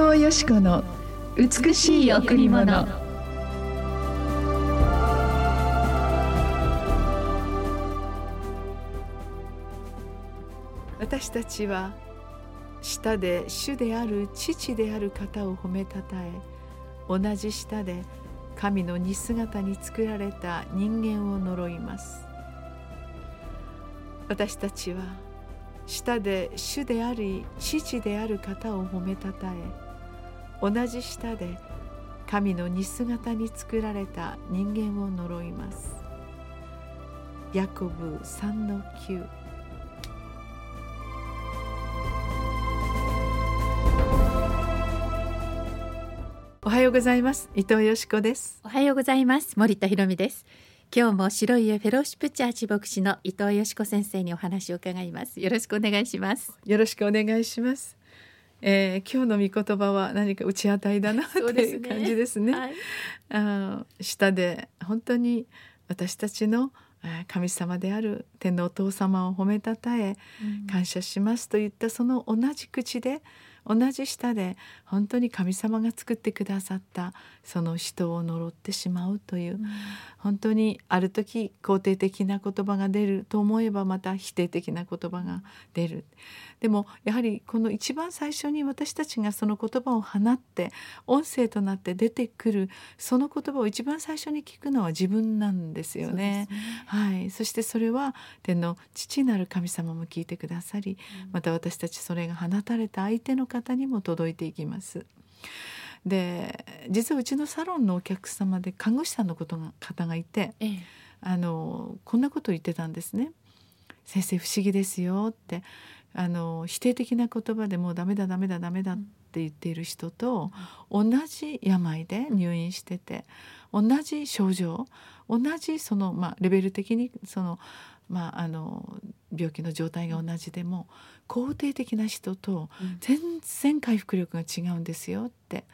藤よしこの美しい贈り物。私たちは舌で主である父である方を褒めたたえ同じ舌で神の似姿に作られた人間を呪います。私たちは舌で主であり父である方を褒めたたえ同じ舌で神の似姿に作られた人間を呪います。ヤコブ3の9おはようございます。伊藤よしこです。おはようございます。森田博美です。今日も白い家フェローシップチャーチ牧師の伊藤よしこ先生にお話を伺います。よろしくお願いします。よろしくお願いしますえー、今日の御言葉は何か打ち当たりだなという感じですね。すね。はい、あ下で本当に私たちの神様である天のお父様を褒めたたえ感謝しますといったその同じ口で同じ舌で本当に神様が作ってくださったその人を呪ってしまうという、うん、本当にある時肯定的な言葉が出ると思えばまた否定的な言葉が出る。でもやはりこの一番最初に私たちがその言葉を放って音声となって出てくるその言葉を一番最初に聞くのは自分なんですよね。ねはい、そしてそれは天の父なる神様も聞いてくださり、また私たちそれが放たれた相手の方にも届いていきます。で実はうちのサロンのお客様で看護師さんのことが方がいて、ええ、あのこんなことを言ってたんですね。先生不思議ですよってあの否定的な言葉でもうダメだダメだダメだって言っている人と、同じ病で入院してて同じ症状同じその、まあ、レベル的にそのまあ、あの病気の状態が同じでも肯定的な人と全然回復力が違うんですよって、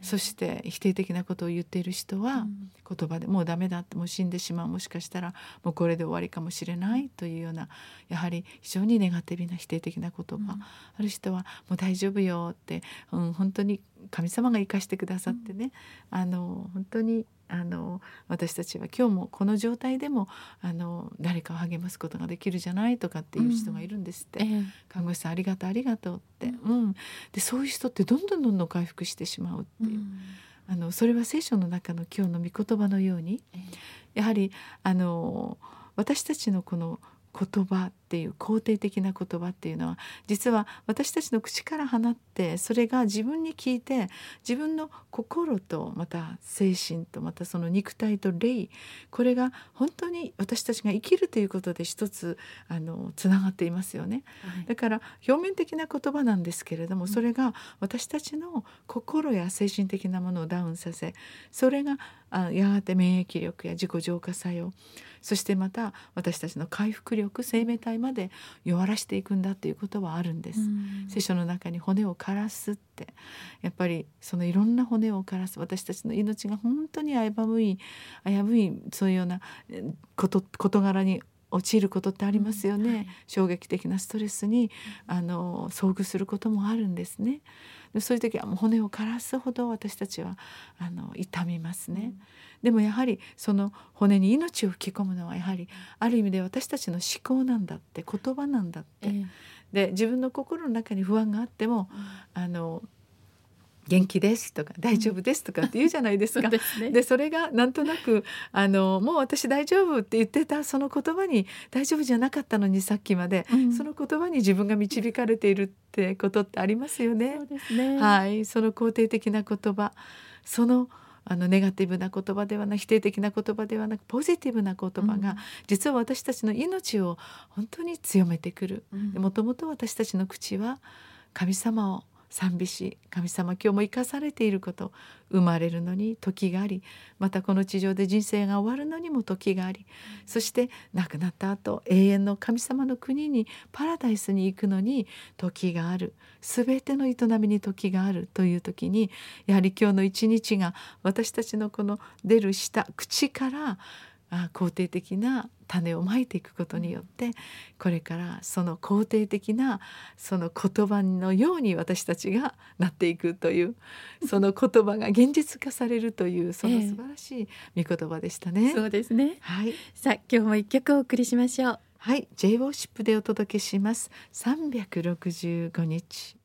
うん、そして否定的なことを言っている人は言葉でもうダメだってもう死んでしまう。もしかしたらもうこれで終わりかもしれない。というようなやはり非常にネガティブな否定的な言葉、うん、ある人はもう大丈夫よって、うん、本当に神様が生かしてくださってね、あの本当にあの私たちは今日もこの状態でもあの誰かを励ますことができるじゃないとかっていう人がいるんですって、うん、看護師さんありがとうありがとうって、うん、でそういう人ってどんどんどんどん回復してしまうっていう、うん、あのそれは聖書の中の今日の御言葉のように、やはりあの私たちのこの言葉っていう肯定的な言葉っていうのは実は私たちの口から放ってそれが自分に聞いて自分の心とまた精神とまたその肉体と霊これが本当に私たちが生きるということで一つあのつながっていますよね、はい、だから表面的な言葉なんですけれどもそれが私たちの心や精神的なものをダウンさせそれがあやがて免疫力や自己浄化作用そしてまた私たちの回復力生命体まで弱らしていくんだっていうことはあるんです。聖書の中に骨を枯らすってやっぱりそのいろんな骨を枯らす私たちの命が本当に危うい危ういそういうようなこと事柄に陥ることってありますよね、うん。はい、衝撃的なストレスにあの遭遇することもあるんですねそういう時はもう骨を枯らすほど私たちはあの痛みますね、うん、でもやはりその骨に命を吹き込むのはやはりある意味で私たちの思考なんだって言葉なんだって、えー、で自分の心の中に不安があっても、うん、あの元気ですとか大丈夫ですとかって言うじゃないですか。で、ね、それがなんとなくあのもう私大丈夫って言ってたその言葉に大丈夫じゃなかったのにさっきまで、うん、その言葉に自分が導かれているってことってありますよね。ね。はい、その肯定的な言葉そのあのネガティブな言葉ではなく否定的な言葉ではなくポジティブな言葉が、うん、実は私たちの命を本当に強めてくる。もともと私たちの口は神様を賛美し神様今日も生かされていること。生まれるのに時がありまたこの地上で人生が終わるのにも時があり。そして亡くなった後永遠の神様の国にパラダイスに行くのに時がある。全ての営みに時がある。という時にやはり今日の一日が私たちのこの出る舌口からあ肯定的な種をまいていくことによってこれからその肯定的なその言葉のように私たちがなっていくというその言葉が現実化されるという その素晴らしい御言葉でしたね。えー、そうですね。はい。さあ今日も一曲お送りしましょう。はい、J ウォーシップでお届けします。365日。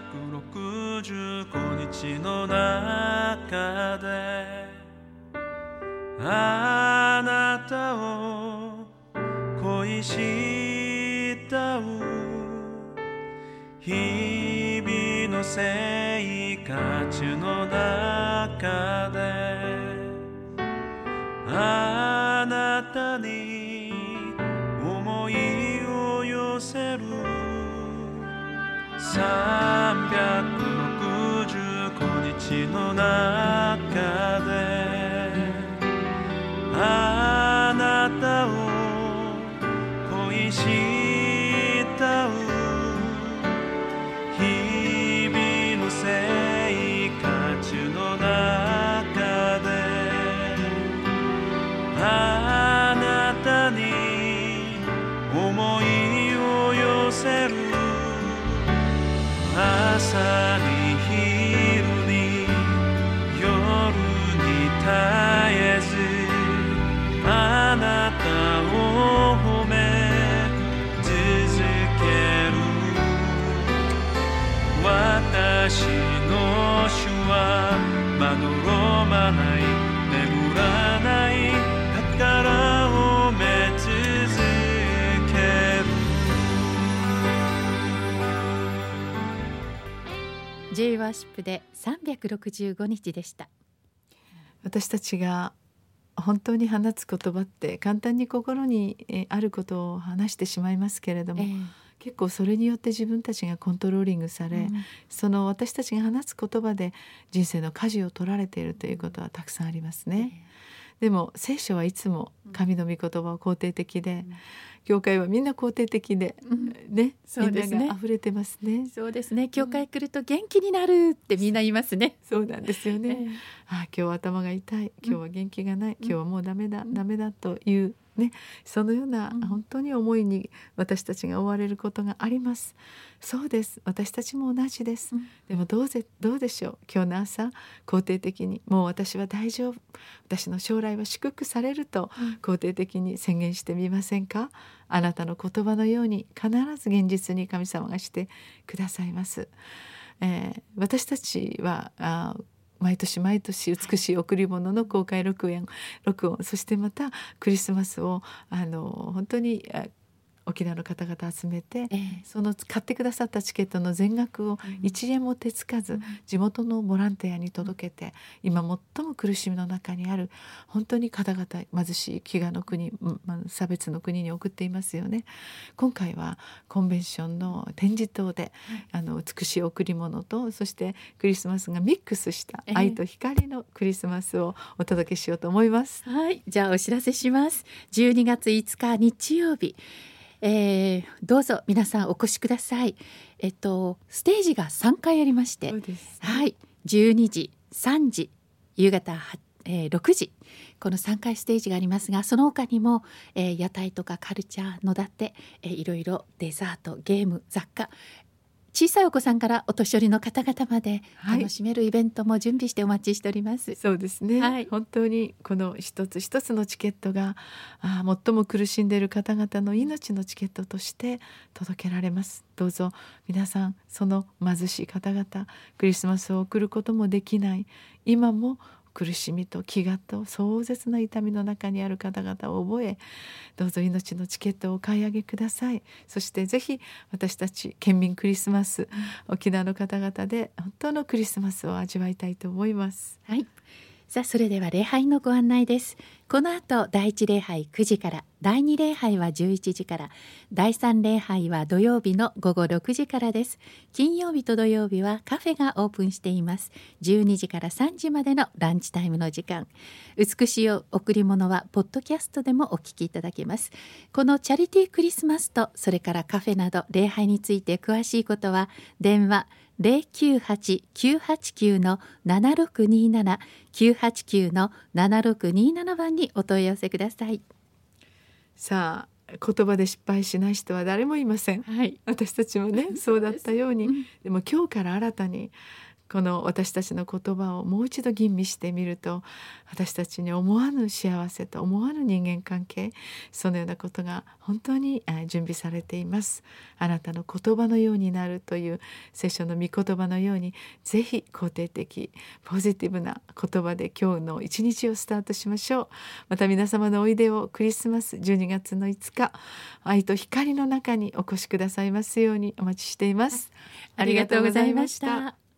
365日の中であなたを恋した日々の生活の中であなたに思いを寄せる。私の中であなたを恋しい J ワーシップで365日でした。私たちが本当に放つ言葉って簡単に心にあることを話してしまいますけれども、えー、結構それによって自分たちがコントローリングされ、うん、その私たちが話す言葉で人生の舵を取られているということはたくさんありますね。えー、でも聖書はいつも神の御言葉は肯定的で、うん教会はみんな肯定的で、うん、ね、そうですね。溢れてますね。そうですね。教会来ると元気になるってみんな言いますね。そうなんですよね。えー、あ、今日頭が痛い、今日は元気がない、今日はもうダメだ、ダメだというね、そのような本当に思いに私たちが追われることがあります。そうです。私たちも同じです。うん、でもどうぜどうでしょう？今日の朝肯定的にもう私は大丈夫。私の将来は祝福されると肯定的に宣言してみませんか？あなたの言葉のように必ず現実に神様がしてくださいます。えー、私たちはあ毎年毎年美しい贈り物の公開録音録音。そしてまたクリスマスをあの本当に沖縄の方々集めて、ええ、その買ってくださったチケットの全額を1円も手つかず、うん、地元のボランティアに届けて、うん、今最も苦しみの中にある本当に方々貧しい飢餓の国、まあ、差別の国に送っていますよね。今回はコンベンションの展示棟で、あの美しい贈り物とそしてクリスマスがミックスした愛と光のクリスマスをお届けしようと思います。え、はいじゃあお知らせします。12月5日日曜日えー、どうぞ皆さんお越しください。えっとステージが3回ありまして、はい、12時、3時、夕方えー、6時。この3回ステージがありますがその他にも、えー、屋台とかカルチャーのだって、えー、いろいろデザートゲーム雑貨小さいお子さんからお年寄りの方々まで楽しめるイベントも準備してお待ちしております。はい、そうですね、はい、本当にこの一つ一つのチケットがあ最も苦しんでいる方々の命のチケットとして届けられます。どうぞ皆さんその貧しい方々クリスマスを送ることもできない今も苦しみと飢餓と壮絶な痛みの中にある方々を覚えどうぞ命のチケットをお買い上げください。そしてぜひ私たち県民クリスマス、沖縄の方々で本当のクリスマスを味わいたいと思います。はいさあそれでは礼拝のご案内です。この後第一礼拝9時から第二礼拝は11時から第三礼拝は土曜日の午後6時からです。金曜日と土曜日はカフェがオープンしています。12時から3時までのランチタイムの時間。美しい贈り物はポッドキャストでもお聞きいただけます。このチャリティークリスマスとそれからカフェなど礼拝について詳しいことは電話零九八九八九の七六二七九八九の七六二七番にお問い合わせください。さあ言葉で失敗しない人は誰もいません、はい、私たちもねそうだったように、でも今日から新たにこの私たちの言葉をもう一度吟味してみると私たちに思わぬ幸せと思わぬ人間関係そのようなことが本当に準備されています。あなたの言葉のようになるという聖書の御言葉のようにぜひ肯定的ポジティブな言葉で今日の一日をスタートしましょう。また皆様のおいでをクリスマス12月の5日愛と光の中にお越しくださいますようにお待ちしています。ありがとうございました。